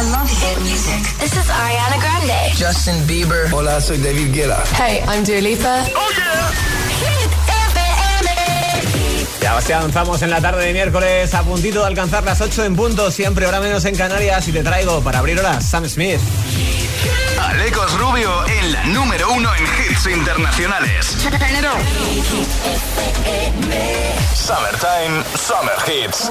I love hit music. This is Ariana Grande. Justin Bieber. Hola, soy David Guetta. Hey, I'm Dua Lipa. Oh yeah. Hit FM. Ya se avanzamos en la tarde de miércoles a puntito de alcanzar las 8 en punto, siempre hora menos en Canarias y te traigo para abrir horas Sam Smith. Alecos Rubio en la número uno en hits internacionales. Summertime, Summer Hits.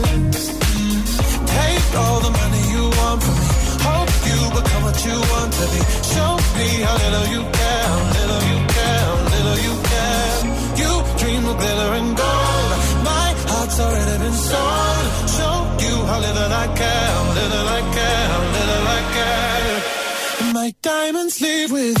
Sleep with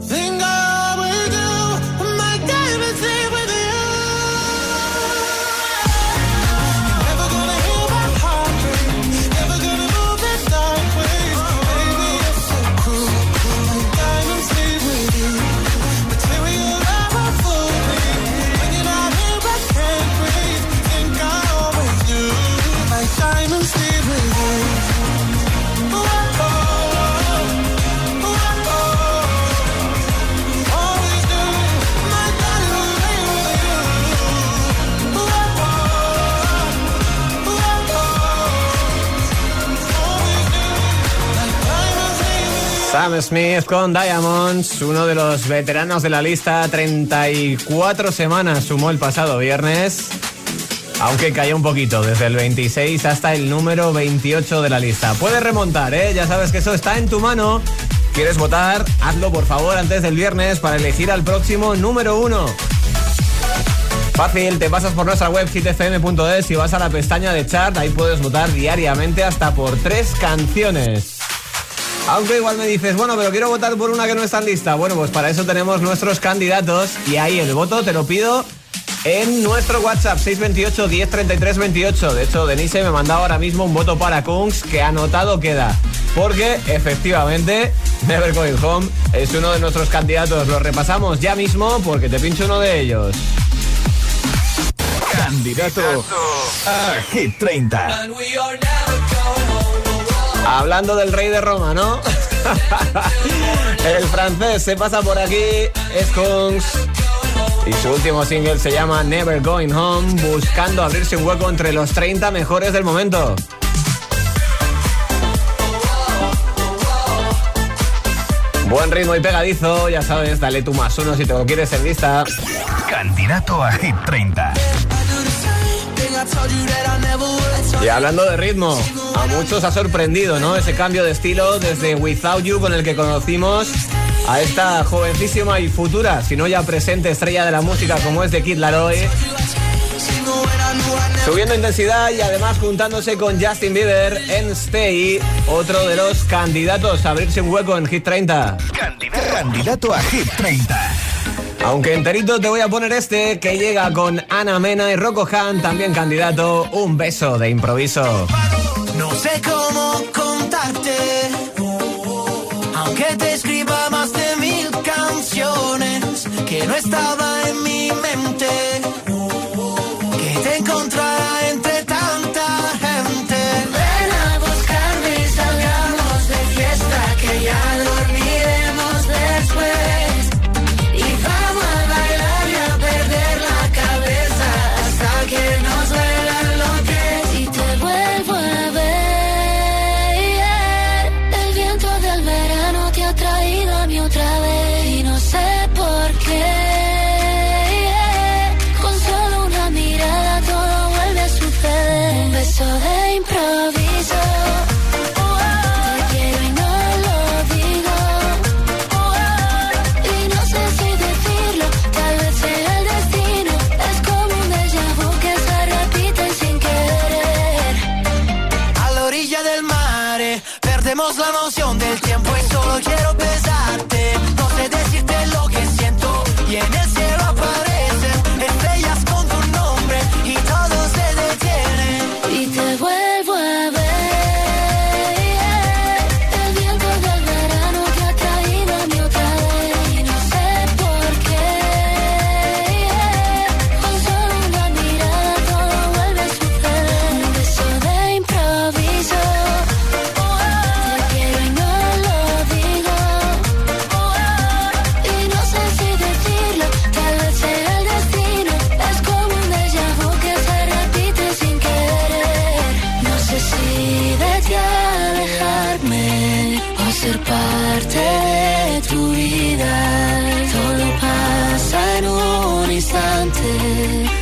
Sam Smith con Diamonds, uno de los veteranos de la lista, 34 semanas sumó el pasado viernes, aunque cayó un poquito, desde el 26 hasta el número 28 de la lista. Puedes remontar, ¿eh? Ya sabes que eso está en tu mano. ¿Quieres votar? Hazlo por favor antes del viernes para elegir al próximo número uno. Fácil, te pasas por nuestra web hitfm.es y vas a la pestaña de chat, ahí puedes votar diariamente hasta por tres canciones. Aunque igual me dices, bueno, pero quiero votar por una que no está en lista. Bueno, pues para eso tenemos nuestros candidatos y ahí el voto te lo pido en nuestro WhatsApp 628 1033 28. De hecho, Denise me ha mandado ahora mismo un voto para Kungs que anotado queda. Porque efectivamente Never Going Home es uno de nuestros candidatos. Lo repasamos ya mismo porque te pincho uno de ellos. Candidato a Hit 30. Hablando del rey de Roma, ¿no? El francés se pasa por aquí, es Y su último single se llama Never Going Home, buscando abrirse un hueco entre los 30 mejores del momento. Buen ritmo y pegadizo, ya sabes, dale tú más uno si te lo quieres en lista. Candidato a Hit 30. Y hablando de ritmo, a muchos ha sorprendido, ¿no? Ese cambio de estilo desde Without You con el que conocimos a esta jovencísima y futura, si no ya presente estrella de la música como es de Kid Laroi. Subiendo intensidad y además juntándose con Justin Bieber en Stay, otro de los candidatos a abrirse un hueco en Hit 30. Candidato, candidato a Hit 30. Aunque enterito te voy a poner este que llega con Ana Mena y Rocco Han, también candidato Un beso de improviso. No sé cómo contarte, aunque te escriba más de mil canciones que no estaba en mi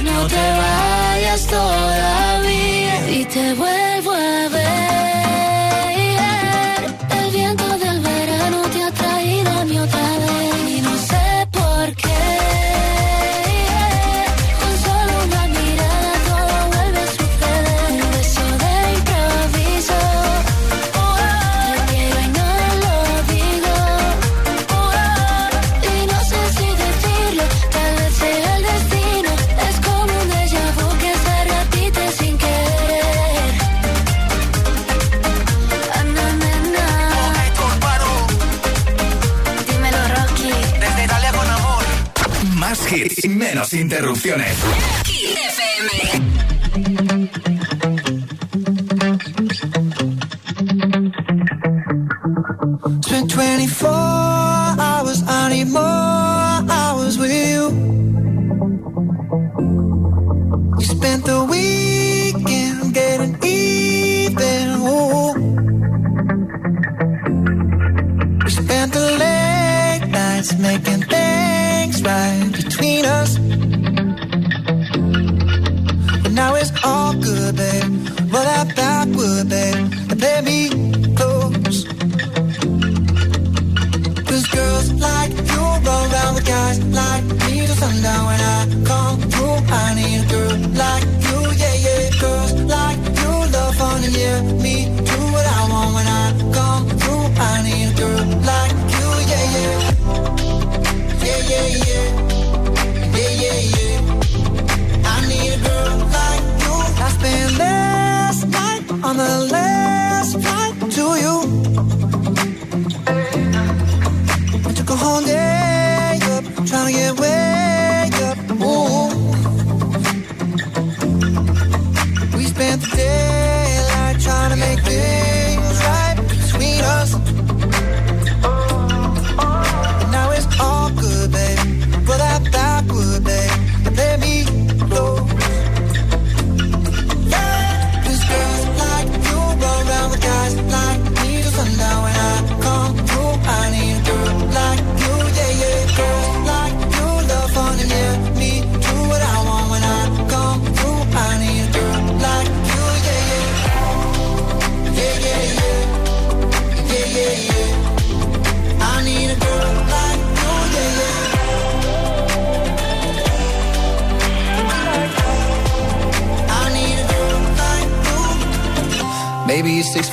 no te vayas todavía. Y te vuelvo a... Planet. Yeah! the last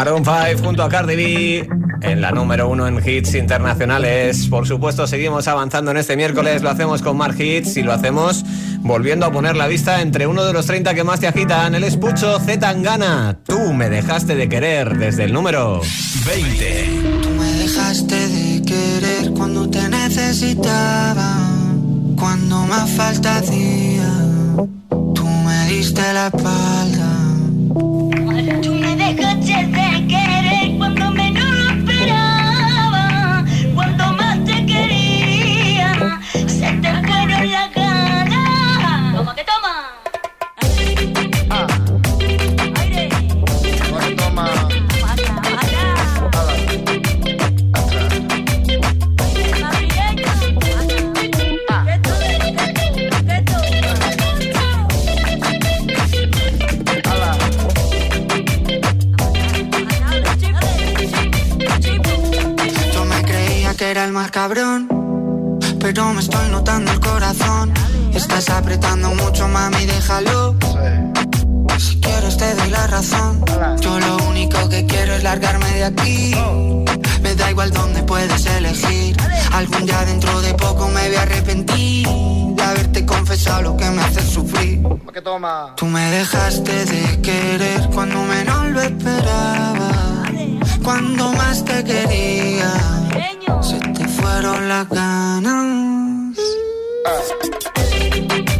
Maroon 5 junto a Cardi B en la número uno en hits internacionales. Por supuesto, seguimos avanzando en este miércoles. Lo hacemos con más hits y lo hacemos volviendo a poner la vista entre uno de los 30 que más te agitan. El espucho Z Tangana. Tú me dejaste de querer desde el número 20. Tú me dejaste de querer cuando te necesitaba, cuando más falta hacía. Tú me diste la espalda. Estás apretando mucho, mami, déjalo. Si quieres te doy la razón. Yo lo único que quiero es largarme de aquí. Me da igual dónde puedes elegir. Algún día dentro de poco me voy a arrepentir de haberte confesado lo que me hace sufrir. Tú me dejaste de querer cuando menos lo esperaba. Cuando más te quería, se te fueron las ganas. De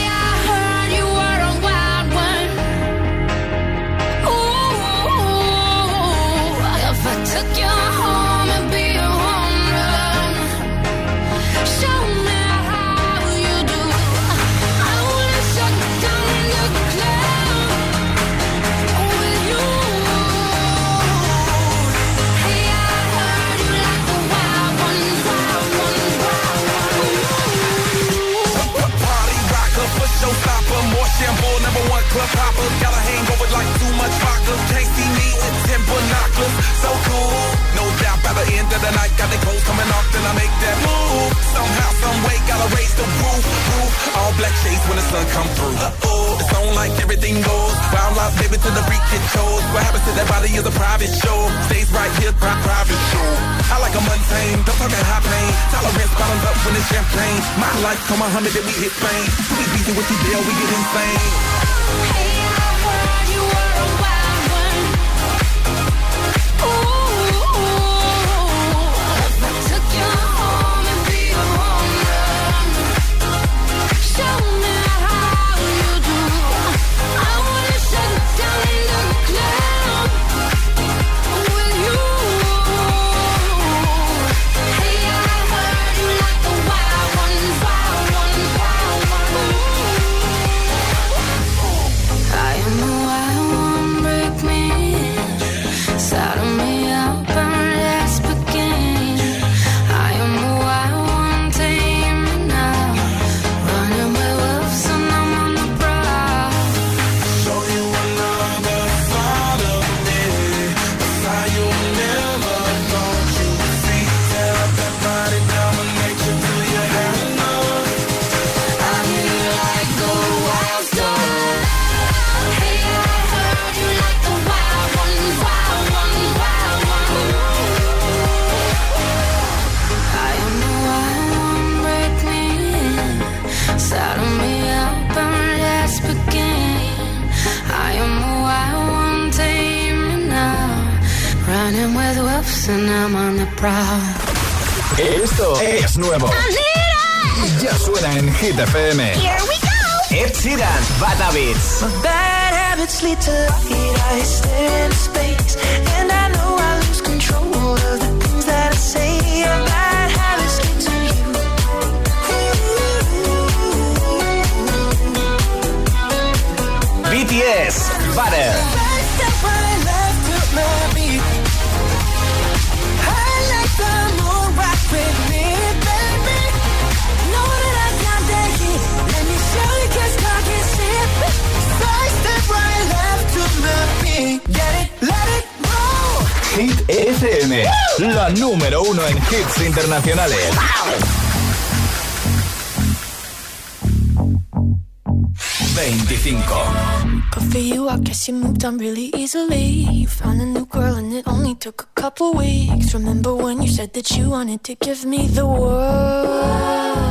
shampoo, number one club hopper. Got a hangover like too much vodka. Can't see me with ten binoculars. So cool, by the end of the night, got the clothes coming off, then I make that move. Somehow, some way, gotta raise the roof, roof. All black shades when the sun come through. Uh-oh, it's on like everything goes. Wild out, baby, to the freak it shows. What happens to that body is a private show. Stays right here, pri- private show. I like a mundane, don't talk at high pain. Tolerance bottoms up when it's champagne. My life, come Muhammad, then we hit Spain. We beat with you, deal, we get insane. Hey, Esto es nuevo. Ya suena en Hit FM. Here we go. Ed Sheeran, Bad Habits. Bad habits lead to light. I stare into space, and I know I lose control of the things that I say. Bad habits lead to you. BTS, Butter. La número uno en hits internacionales. Good for you, I guess you moved on really easily. You found a new girl and it only took a couple weeks. Remember when you said that you wanted to give me the world?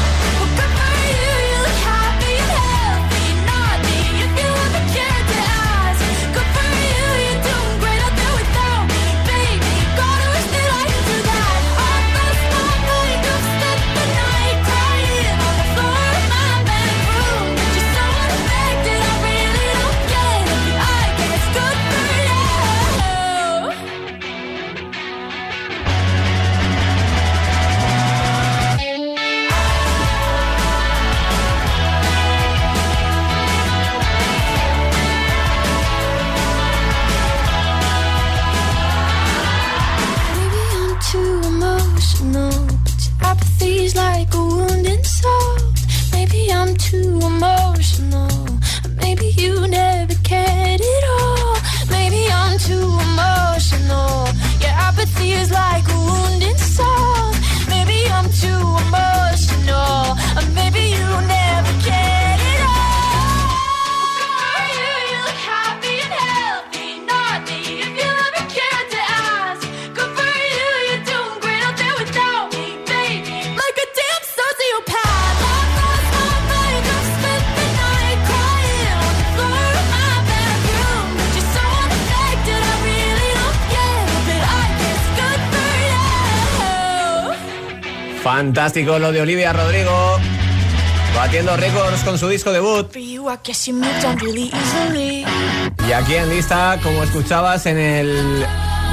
Fantástico lo de Olivia Rodrigo. Batiendo récords con su disco debut. Y aquí en lista, como escuchabas, en el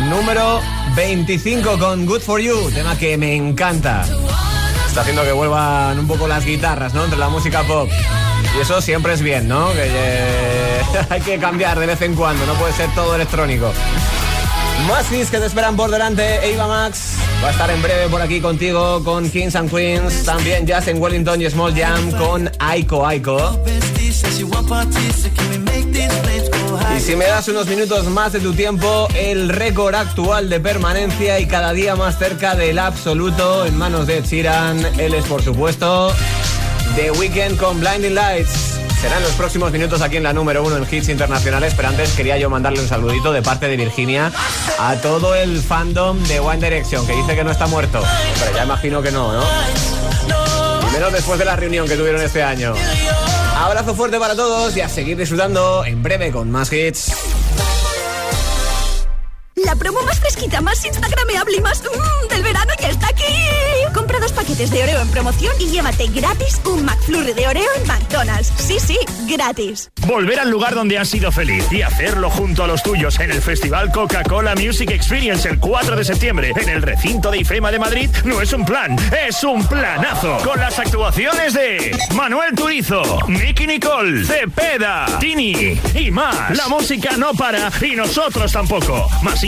número 25 con Good For You, tema que me encanta. Está haciendo que vuelvan un poco las guitarras, ¿no? Entre la música pop. Y eso siempre es bien, ¿no? Que eh, hay que cambiar de vez en cuando, no puede ser todo electrónico. Más hits que te esperan por delante, Eva Max va a estar en breve por aquí contigo con Kings and Queens, también en Wellington y Small Jam con Aiko Aiko. Y si me das unos minutos más de tu tiempo, el récord actual de permanencia y cada día más cerca del absoluto en manos de Chiran. Él es, por supuesto, The Weeknd con Blinding Lights. Serán los próximos minutos aquí en la número uno en hits internacionales, pero antes quería yo mandarle un saludito de parte de Virginia a todo el fandom de One Direction, que dice que no está muerto. Pero ya imagino que no, ¿no? Y menos después de la reunión que tuvieron este año. Abrazo fuerte para todos y a seguir disfrutando en breve con más hits. La promo más fresquita, más instagrameable y más mmm, del verano ya está aquí. Compra dos paquetes de Oreo en promoción y llévate gratis un McFlurry de Oreo en McDonald's. Sí, sí, gratis. Volver al lugar donde has sido feliz y hacerlo junto a los tuyos en el Festival Coca-Cola Music Experience el 4 de septiembre en el recinto de IFEMA de Madrid no es un plan, es un planazo. Con las actuaciones de Manuel Turizo, Nicky Nicole, Cepeda, Tini y más. La música no para y nosotros tampoco. Más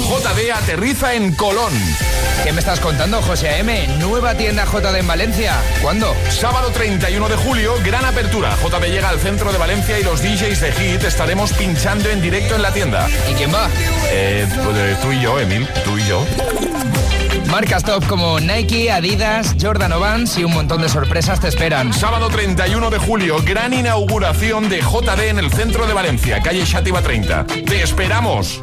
JD aterriza en Colón. ¿Qué me estás contando, José M? ¿Nueva tienda JD en Valencia? ¿Cuándo? Sábado 31 de julio, gran apertura. JD llega al centro de Valencia y los DJs de Hit estaremos pinchando en directo en la tienda. ¿Y quién va? Eh, pues, eh, tú y yo, Emil, tú y yo. Marcas top como Nike, Adidas, Jordan o Vans y un montón de sorpresas te esperan. Sábado 31 de julio, gran inauguración de JD en el centro de Valencia, calle Xativa 30. ¡Te esperamos!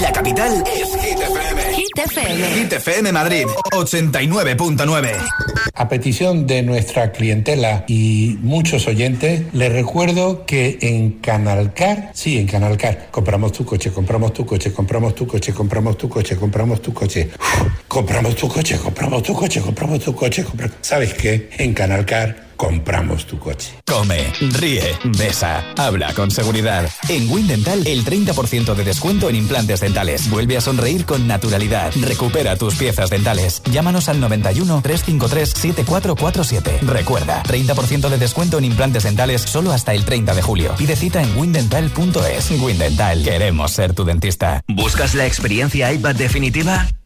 La capital es Hit FM. Hit FM. Hit FM Madrid 89.9. A petición de nuestra clientela y muchos oyentes, les recuerdo que en Canalcar, sí, en Canalcar, compramos tu coche, compramos tu coche, compramos tu coche, compramos tu coche, compramos tu coche, compramos tu coche, compramos tu coche, compramos tu coche, compra- ¿Sabes qué? En Canalcar compramos tu coche. Come, ríe, besa, habla con seguridad. En Windental, el 30% de descuento en implantes dentales. Vuelve a sonreír con naturalidad. Recupera tus piezas dentales. Llámanos al 91 353 7447. Recuerda, 30% de descuento en implantes dentales solo hasta el 30 de julio. Pide cita en windental.es. Windental, queremos ser tu dentista. ¿Buscas la experiencia iPad definitiva?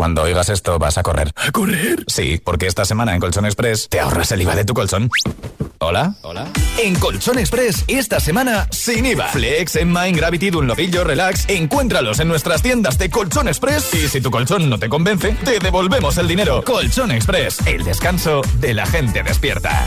Cuando oigas esto, vas a correr. ¿A correr? Sí, porque esta semana en Colchón Express te ahorras el IVA de tu colchón. ¿Hola? ¿Hola? En Colchón Express, esta semana, sin IVA. Flex, Enmine, Gravity, Dunlopillo, Relax. Encuéntralos en nuestras tiendas de Colchón Express. Y si tu colchón no te convence, te devolvemos el dinero. Colchón Express, el descanso de la gente despierta.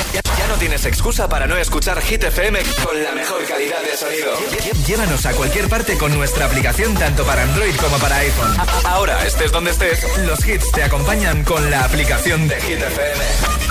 tienes excusa para no escuchar Hit FM con la mejor calidad de sonido. Llévanos a cualquier parte con nuestra aplicación tanto para Android como para iPhone. Ahora, estés donde estés, los hits te acompañan con la aplicación de Hit FM.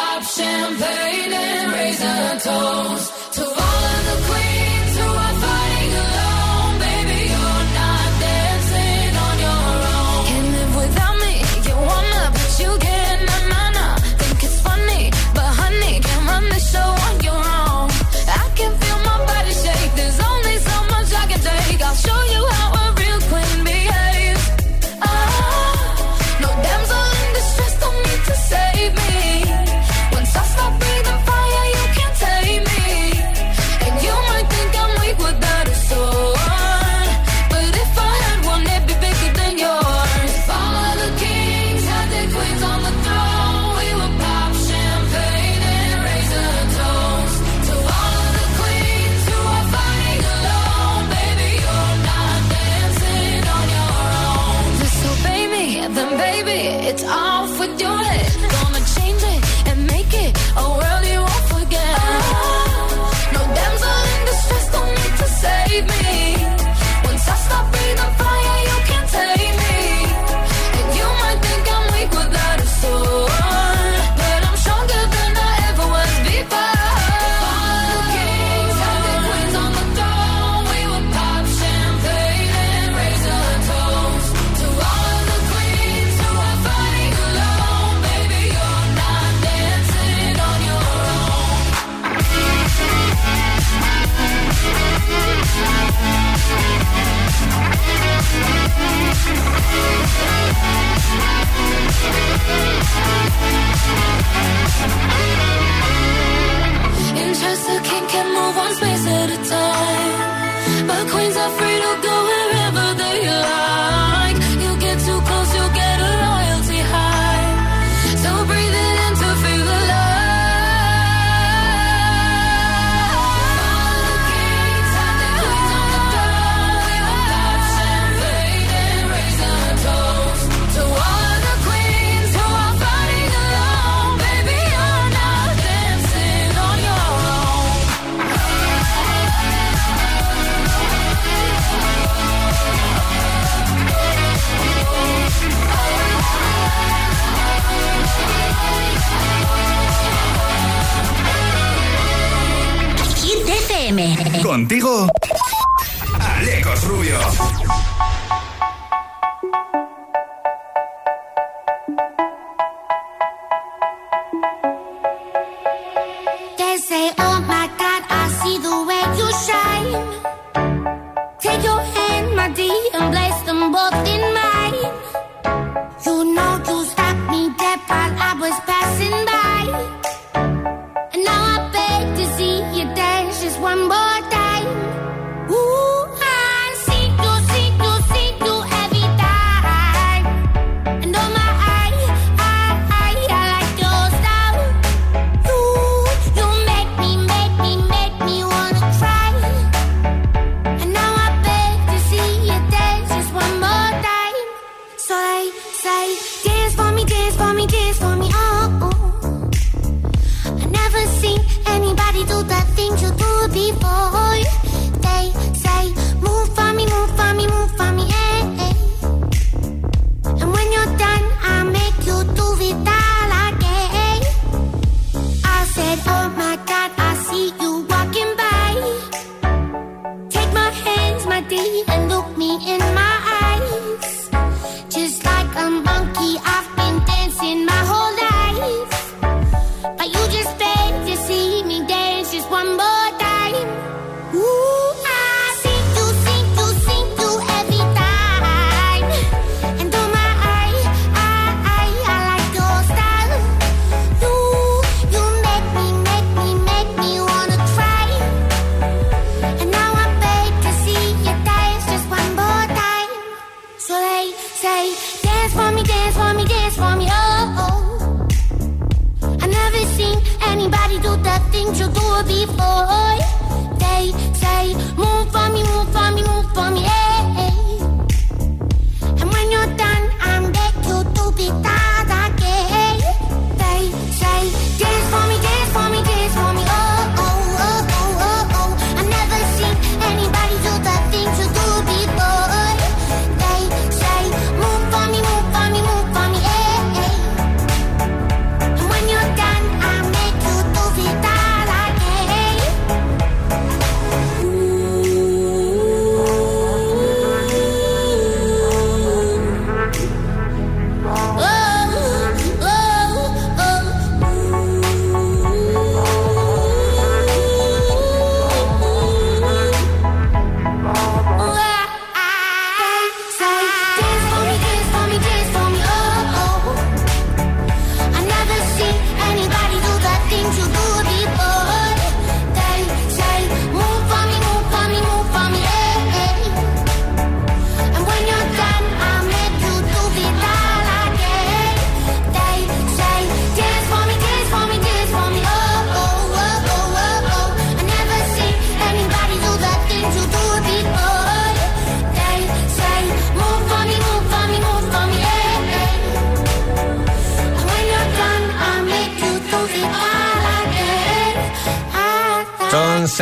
champagne and raisin toast. Contigo.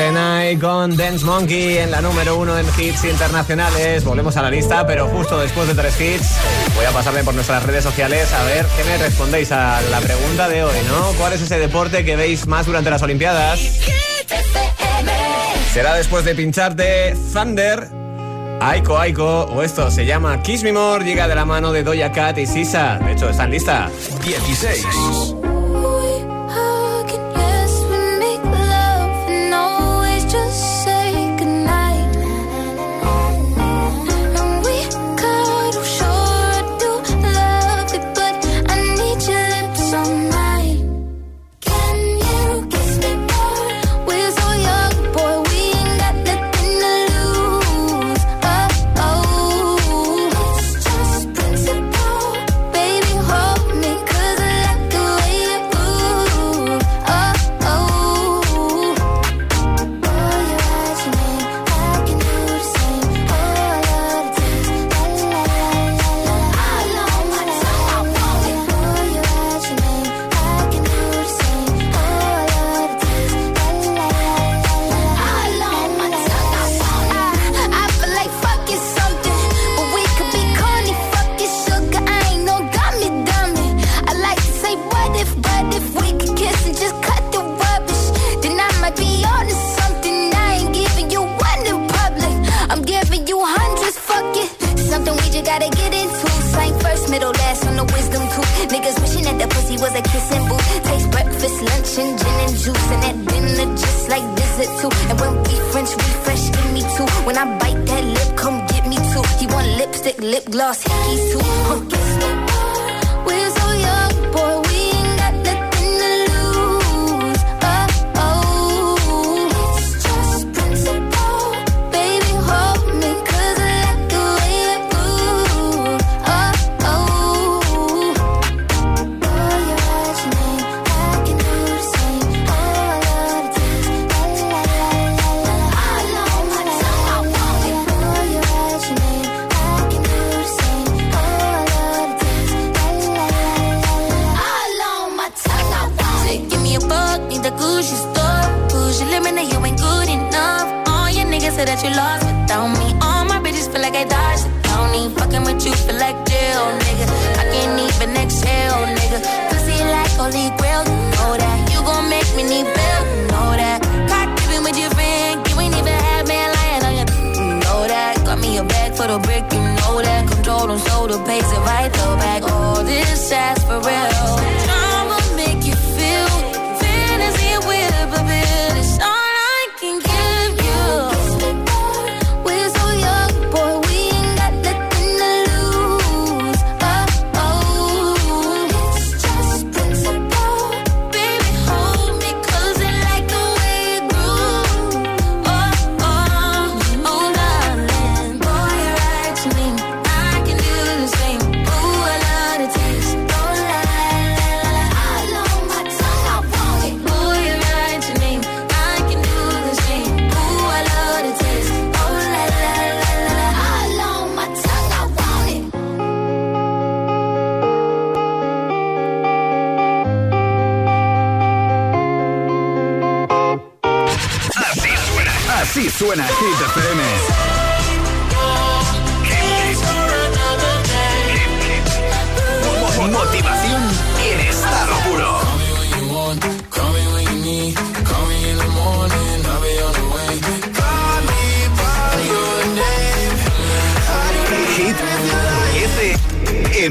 Con Dance Monkey en la número uno en hits internacionales. Volvemos a la lista, pero justo después de tres hits voy a pasarme por nuestras redes sociales a ver qué me respondéis a la pregunta de hoy, ¿no? ¿Cuál es ese deporte que veis más durante las Olimpiadas? Será después de pincharte Thunder, Aiko Aiko o esto se llama Kiss Me More, llega de la mano de Doja Cat y Sisa. De hecho, están lista. 16.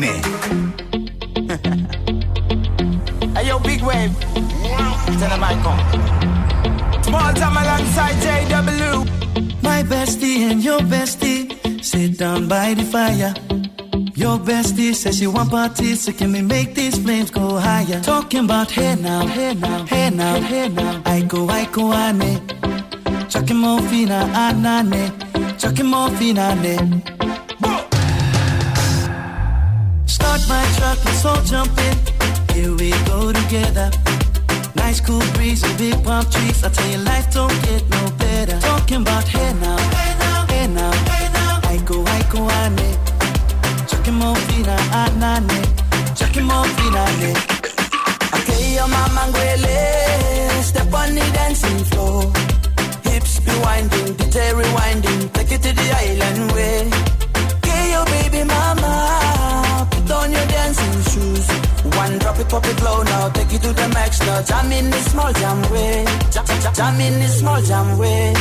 FM. Hey yo, big wave. Tell them I come. Small time alongside JW. My bestie and your bestie sit down by the fire. Your bestie says she want parties, so can we make these flames go higher? Talking about hey now, hey now, hey now, hey now. I go, I go, ane. Chucking more fina, anane. Chucking more fina, Start my truck, let's all jump in. Here we go together. Nice cool breeze and big palm trees. I tell you, life don't get no better. Talking about hey now, hey now, hey now, hey now. I go, I go, ane. Chucking more fina, anane. Chucking more ne. Okay, your mama ngwele. Step on the dancing floor. Hips be winding, DJ rewinding. Take it to the island way. Okay, your baby mama. Put on your dancing shoes. One drop it, pop it low now. Take it to the max now. Jam in the small jam way. Jam, jam, jam in the small jam way.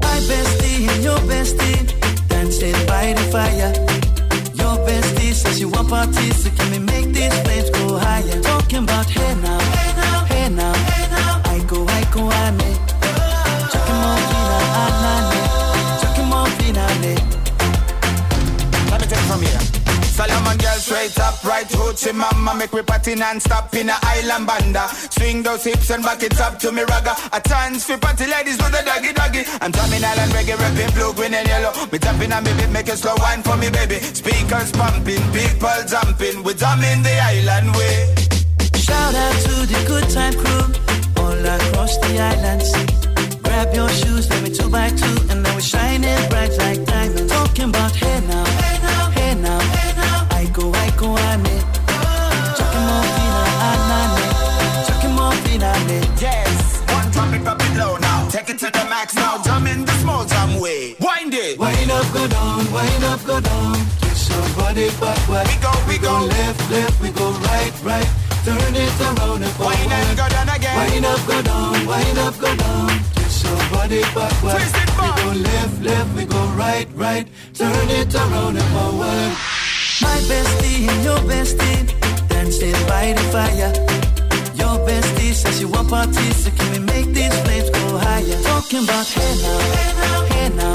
My bestie and your bestie dancing by the fire. Your bestie says she want parties, so can we make these flames go higher? Talking about hey now, hey now, hey now, hey now. I go, I go, ane. Chucking more fina, Solomon girl straight up, right hoochie mama Make me party non-stop in a island banda. Swing those hips and back it up to me ragga. A chance for party ladies do the doggy doggy. I'm drumming island reggae, rapping blue, green and yellow. Me jumping on me beat, make a slow wine for me baby. Speakers pumping, people jumping. We drumming the island way. Shout out to the good time crew all across the islands. Grab your shoes, let me two by two, and now we're shining bright like diamonds. Talking about hey now, it to the max now, jump in the small jam way Wind it Wind up, go down, wind up, go down. Twist your body backward. We go, we go. left, left, we go right, right. Turn it around and forward. Wind and go down again Wind up, go down, wind up, go down. Twist your body backward. Twist it back. We go left, left, we go right, right. Turn it around and forward. My bestie and your bestie dancing by the fire. Your bestie says you want parties, so can we make these flames go higher? Talking about hey now, hey now, hey now.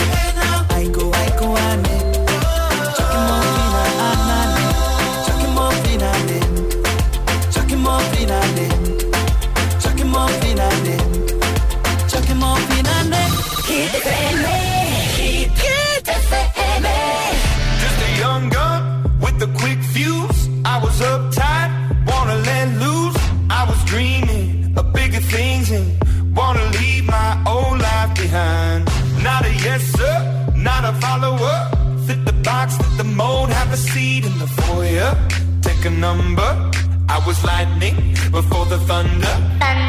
The foyer. Take a number. I was lightning before the. Thunder, thunder,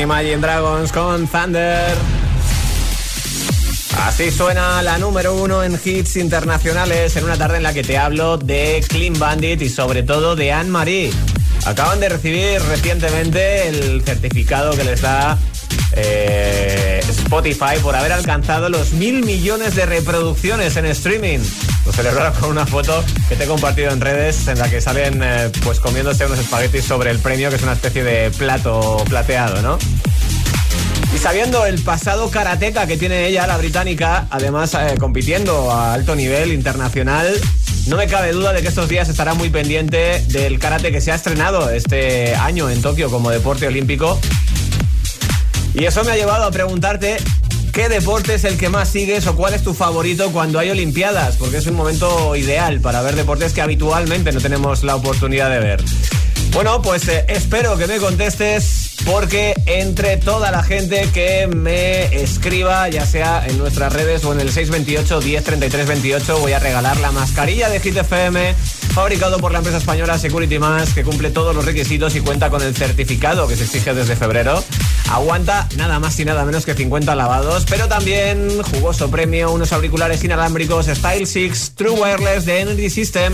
Imagine Dragons con Thunder. Así suena la número uno en hits internacionales en una tarde en la que te hablo de Clean Bandit y sobre todo de Anne Marie. Acaban de recibir recientemente el certificado que les da eh, Spotify por haber alcanzado los mil millones de reproducciones en streaming. Lo celebraron con una foto que te he compartido en redes en la que salen eh, pues comiéndose unos espaguetis sobre el premio, que es una especie de plato plateado, ¿no? Y sabiendo el pasado karateca que tiene ella, la británica, además eh, compitiendo a alto nivel internacional, no me cabe duda de que estos días estará muy pendiente del karate que se ha estrenado este año en Tokio como deporte olímpico. Y eso me ha llevado a preguntarte qué deporte es el que más sigues o cuál es tu favorito cuando hay Olimpiadas, porque es un momento ideal para ver deportes que habitualmente no tenemos la oportunidad de ver. Bueno, pues eh, espero que me contestes porque entre toda la gente que me escriba, ya sea en nuestras redes o en el 628 10 33 28, voy a regalar la mascarilla de Hit FM fabricado por la empresa española Security Mask que cumple todos los requisitos y cuenta con el certificado que se exige desde febrero. Aguanta nada más y nada menos que 50 lavados, pero también jugoso premio, unos auriculares inalámbricos Style 6 True Wireless de Energy System,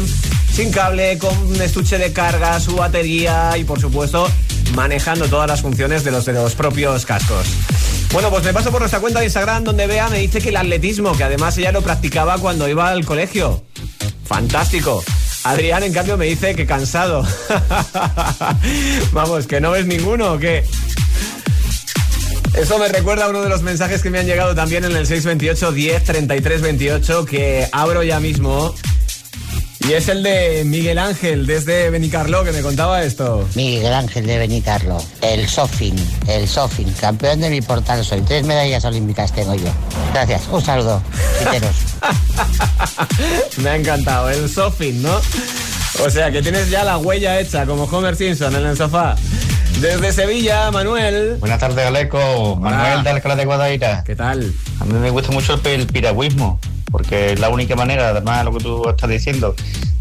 sin cable, con estuche de carga, su batería y por supuesto manejando todas las funciones de los de los propios cascos. Bueno, pues me paso por nuestra cuenta de Instagram donde vea me dice que el atletismo, que además ella lo practicaba cuando iba al colegio. Fantástico. Adrián, en cambio, me dice que cansado. Vamos, que no ves ninguno o qué. Eso me recuerda a uno de los mensajes que me han llegado también en el 628 10 33 28 que abro ya mismo. Y es el de Miguel Ángel desde Benicarlo que me contaba esto. Miguel Ángel de Benicarlo, el Sofin, el Sofin, campeón de mi portal soy. Tres medallas olímpicas tengo yo. Gracias, un saludo. Me ha encantado, el Sofin, ¿no? O sea, que tienes ya la huella hecha como Homer Simpson en el sofá. Desde Sevilla, Manuel. Buenas tardes, Aleco. Manuel de Alcalá de Guadaira. ¿Qué tal? A mí me gusta mucho el, piragüismo, porque es la única manera, además de lo que tú estás diciendo,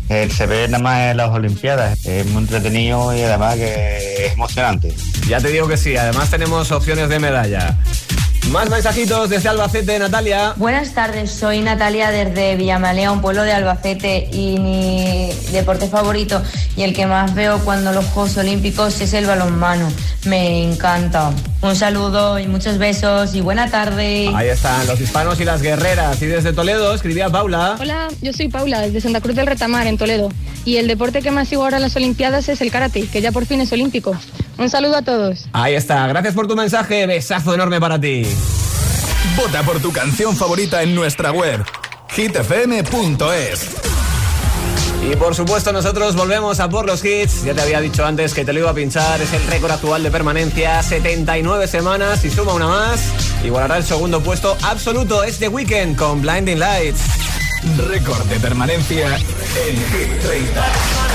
eh, se ve nada más en las Olimpiadas. Es muy entretenido y además que es emocionante. Ya te digo que sí, además tenemos opciones de medalla. Más mensajitos desde Albacete, Natalia. Buenas tardes, soy Natalia desde Villamalea, un pueblo de Albacete y mi deporte favorito y el que más veo cuando los Juegos Olímpicos es el balonmano. Me encanta. Un saludo y muchos besos y buena tarde. Ahí están los hispanos y las guerreras. Y desde Toledo escribía Paula. Hola, yo soy Paula, desde Santa Cruz del Retamar, en Toledo. Y el deporte que más sigo ahora en las Olimpiadas es el karate, que ya por fin es olímpico. Un saludo a todos. Ahí está, gracias por tu mensaje, besazo enorme para ti. Vota por tu canción favorita en nuestra web hitfm.es. Y por supuesto nosotros volvemos a por los hits. Ya te había dicho antes que te lo iba a pinchar. Es el récord actual de permanencia. 79 semanas y suma una más. Igualará el segundo puesto absoluto. Es The Weekend con Blinding Lights. Récord de permanencia en Hit 30.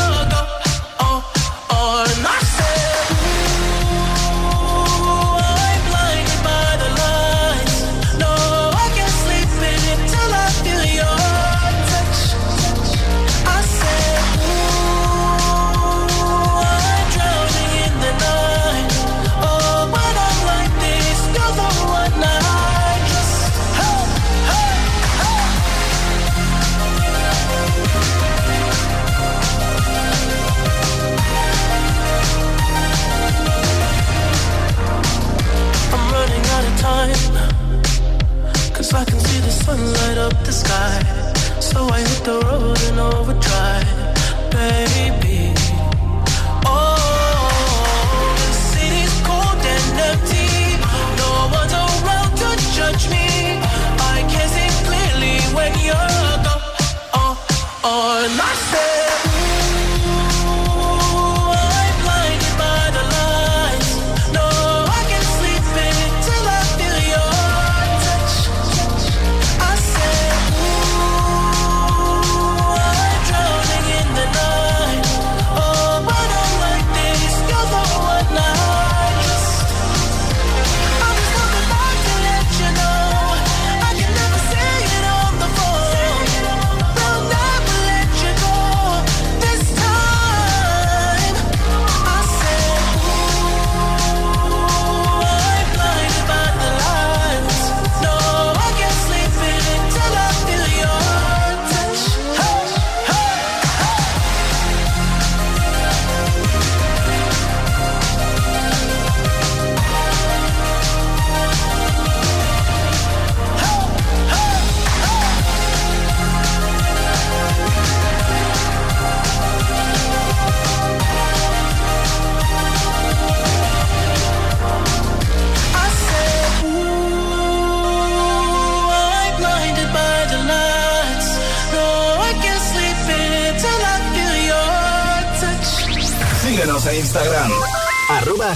the road in overdrive, baby.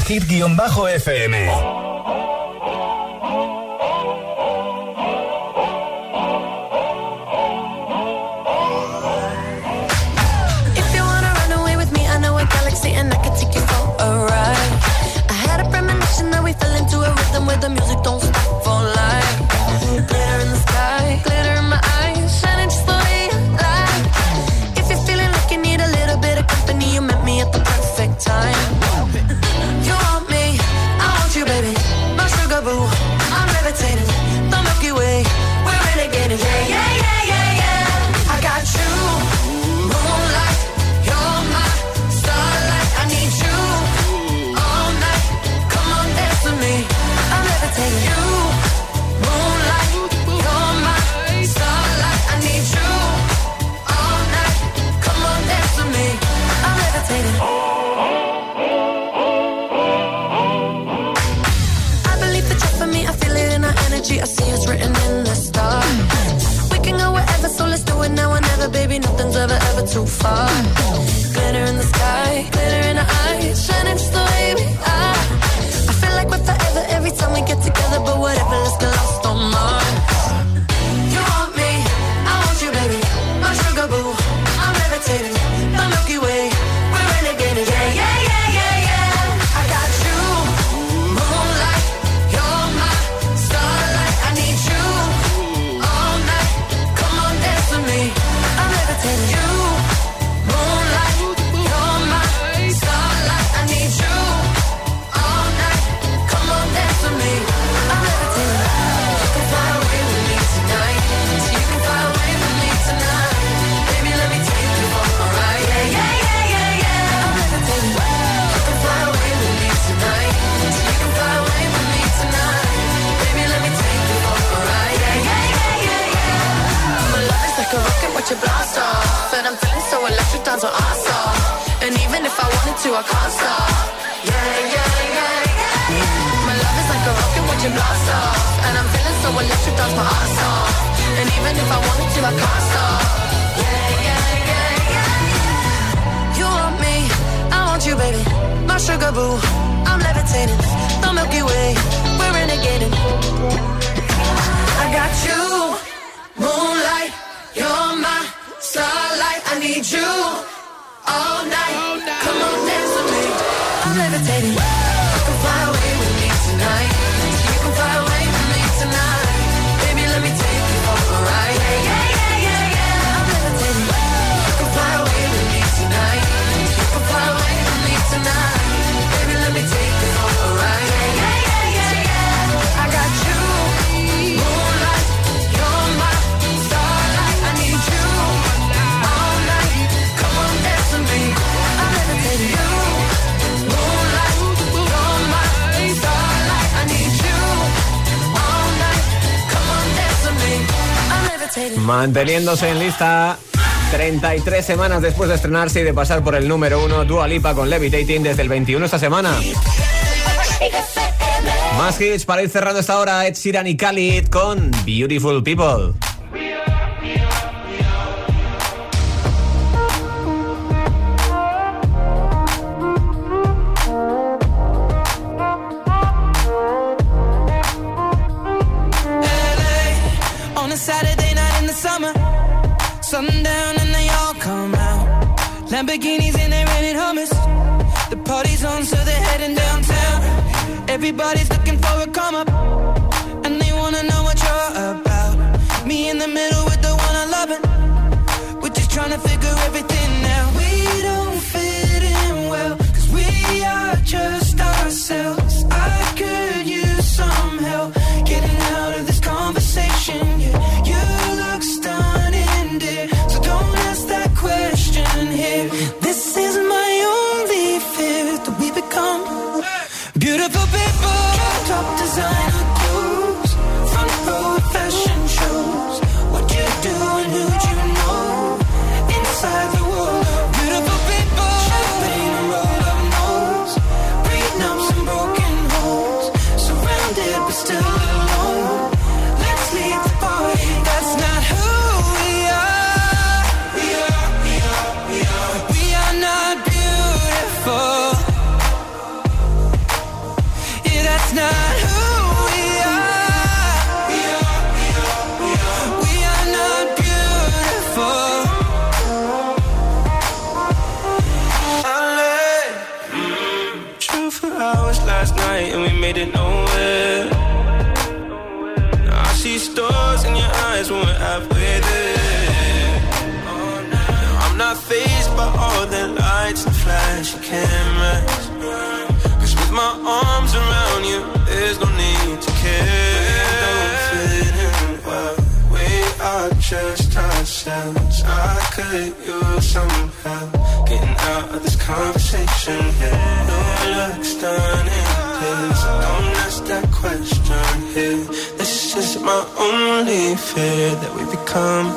Hit-fm. Manteniéndose en lista 33 semanas después de estrenarse y de pasar por el número 1, Dua Lipa con Levitating desde el 21 esta semana. Más hits para ir cerrando esta hora, Ed Sheeran y Khalid con Beautiful People. Lamborghinis and they're renting hummus. The party's on, so they're heading downtown. Everybody's looking for a come up. you somehow. Getting out of this conversation. No looks done in this. Don't ask that question here. This is my only fear that we become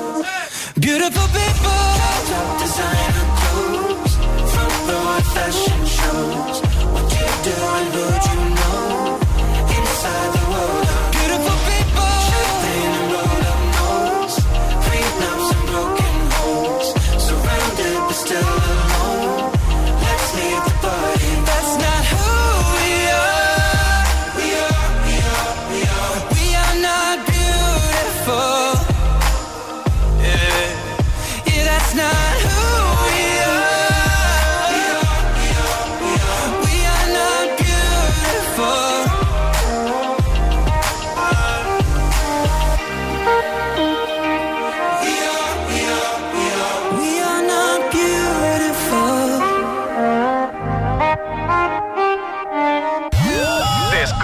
beautiful people. Top designer clothes, front row fashion shows. What you do and you know.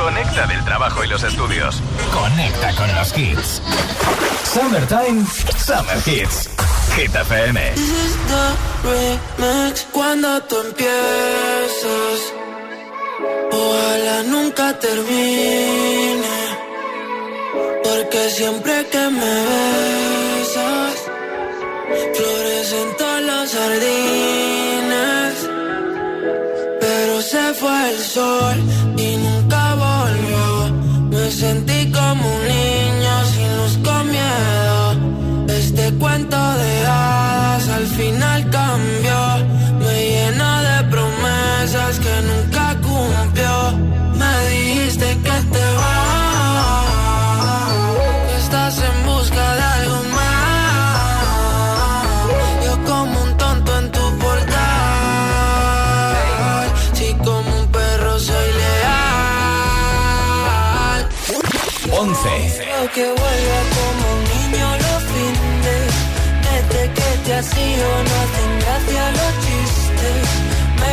Conecta del trabajo y los estudios. Conecta con los kids. Summertime, Summer Hits. Hit FM. This. Cuando tú empiezas, ojalá nunca termine. Porque siempre que me besas, florecen todas las sardinas. Pero se fue el sol me sentí como un niño sin luz, con miedo. Este cuento que vuelva como un niño los fines. Desde que te has ido no hacen gracia los chistes. Me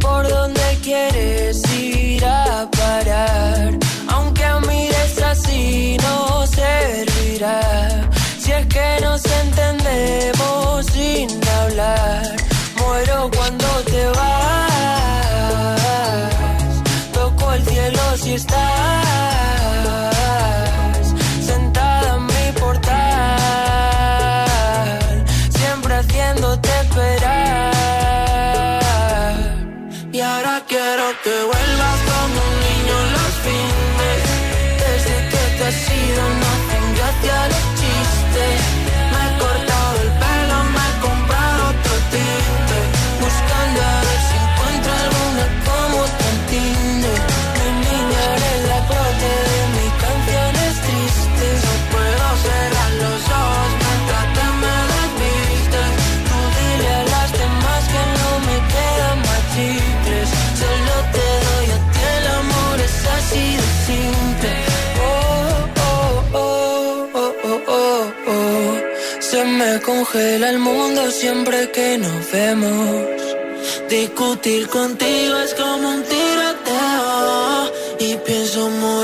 por donde quieres. sido no hacen gracia los chistes. me congela el mundo siempre que nos vemos. Discutir contigo es como un tiroteo y pienso muy